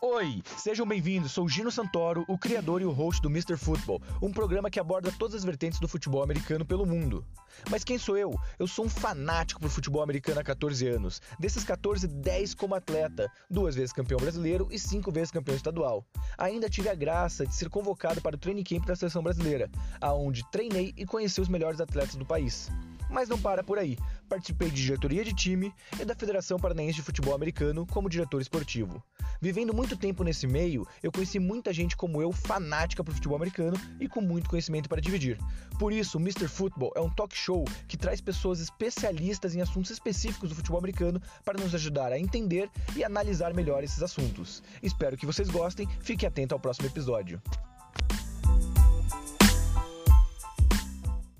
Oi, sejam bem-vindos. Sou Gino Santoro, o criador e o host do Mr. Football, um programa que aborda todas as vertentes do futebol americano pelo mundo. Mas quem sou eu? Eu sou um fanático por futebol americano há 14 anos. Desses 14, 10 como atleta, duas vezes campeão brasileiro e cinco vezes campeão estadual. Ainda tive a graça de ser convocado para o training camp da seleção brasileira, aonde treinei e conheci os melhores atletas do país. Mas não para por aí. Participei de diretoria de time e da Federação Paranaense de Futebol Americano como diretor esportivo. Vivendo muito tempo nesse meio, eu conheci muita gente como eu, fanática por futebol americano e com muito conhecimento para dividir. Por isso, o Mr. Football é um talk show que traz pessoas especialistas em assuntos específicos do futebol americano para nos ajudar a entender e analisar melhor esses assuntos. Espero que vocês gostem, fique atento ao próximo episódio.